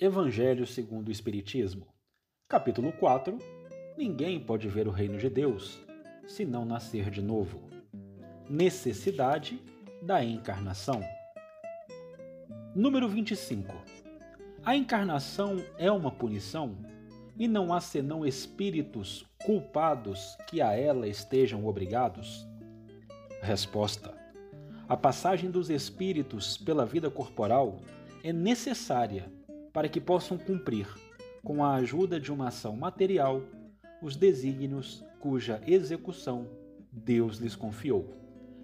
Evangelho segundo o Espiritismo, capítulo 4 Ninguém pode ver o reino de Deus se não nascer de novo. Necessidade da encarnação. Número 25. A encarnação é uma punição e não há senão espíritos culpados que a ela estejam obrigados? Resposta: A passagem dos espíritos pela vida corporal é necessária para que possam cumprir, com a ajuda de uma ação material, os desígnios cuja execução Deus lhes confiou.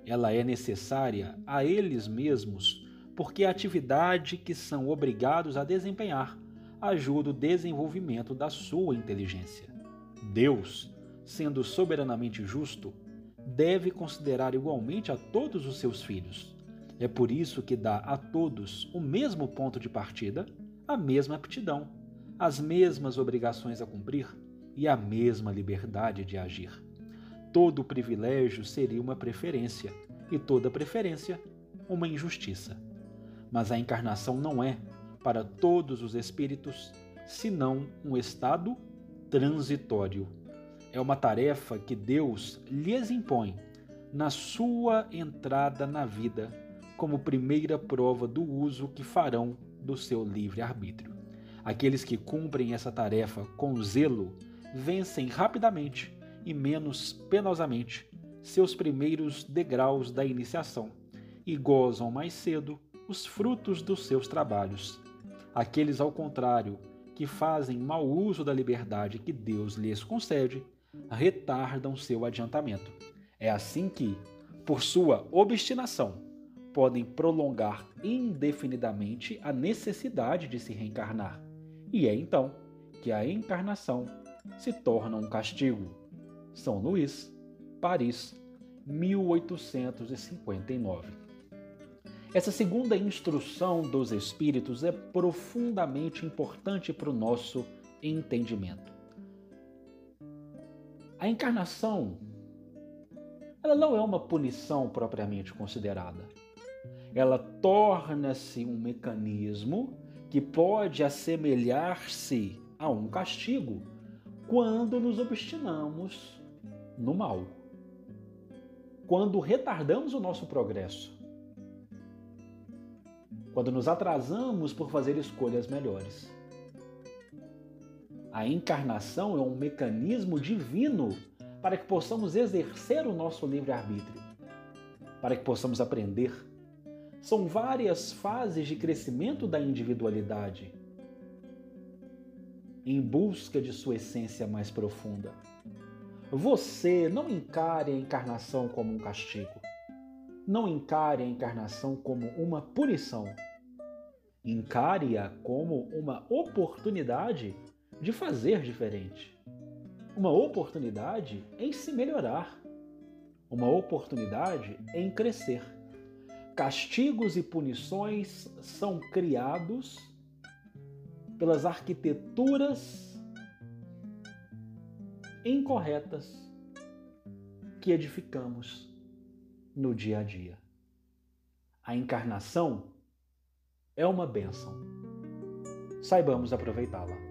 Ela é necessária a eles mesmos, porque a atividade que são obrigados a desempenhar ajuda o desenvolvimento da sua inteligência. Deus, sendo soberanamente justo, deve considerar igualmente a todos os seus filhos. É por isso que dá a todos o mesmo ponto de partida, a mesma aptidão, as mesmas obrigações a cumprir e a mesma liberdade de agir. Todo privilégio seria uma preferência e toda preferência uma injustiça. Mas a encarnação não é, para todos os espíritos, senão um estado transitório é uma tarefa que Deus lhes impõe na sua entrada na vida, como primeira prova do uso que farão do seu livre-arbítrio. Aqueles que cumprem essa tarefa com zelo vencem rapidamente e menos penosamente seus primeiros degraus da iniciação e gozam mais cedo os frutos dos seus trabalhos. Aqueles, ao contrário, que fazem mau uso da liberdade que Deus lhes concede, retardam seu adiantamento. É assim que, por sua obstinação, podem prolongar indefinidamente a necessidade de se reencarnar. E é então que a encarnação se torna um castigo. São Luís, Paris, 1859. Essa segunda instrução dos Espíritos é profundamente importante para o nosso entendimento. A encarnação ela não é uma punição propriamente considerada. Ela torna-se um mecanismo que pode assemelhar-se a um castigo quando nos obstinamos no mal. Quando retardamos o nosso progresso. Quando nos atrasamos por fazer escolhas melhores. A encarnação é um mecanismo divino para que possamos exercer o nosso livre-arbítrio, para que possamos aprender. São várias fases de crescimento da individualidade em busca de sua essência mais profunda. Você não encare a encarnação como um castigo. Não encare a encarnação como uma punição. Encare-a como uma oportunidade de fazer diferente, uma oportunidade em se melhorar, uma oportunidade em crescer. Castigos e punições são criados pelas arquiteturas incorretas que edificamos no dia a dia. A encarnação é uma bênção. Saibamos aproveitá-la.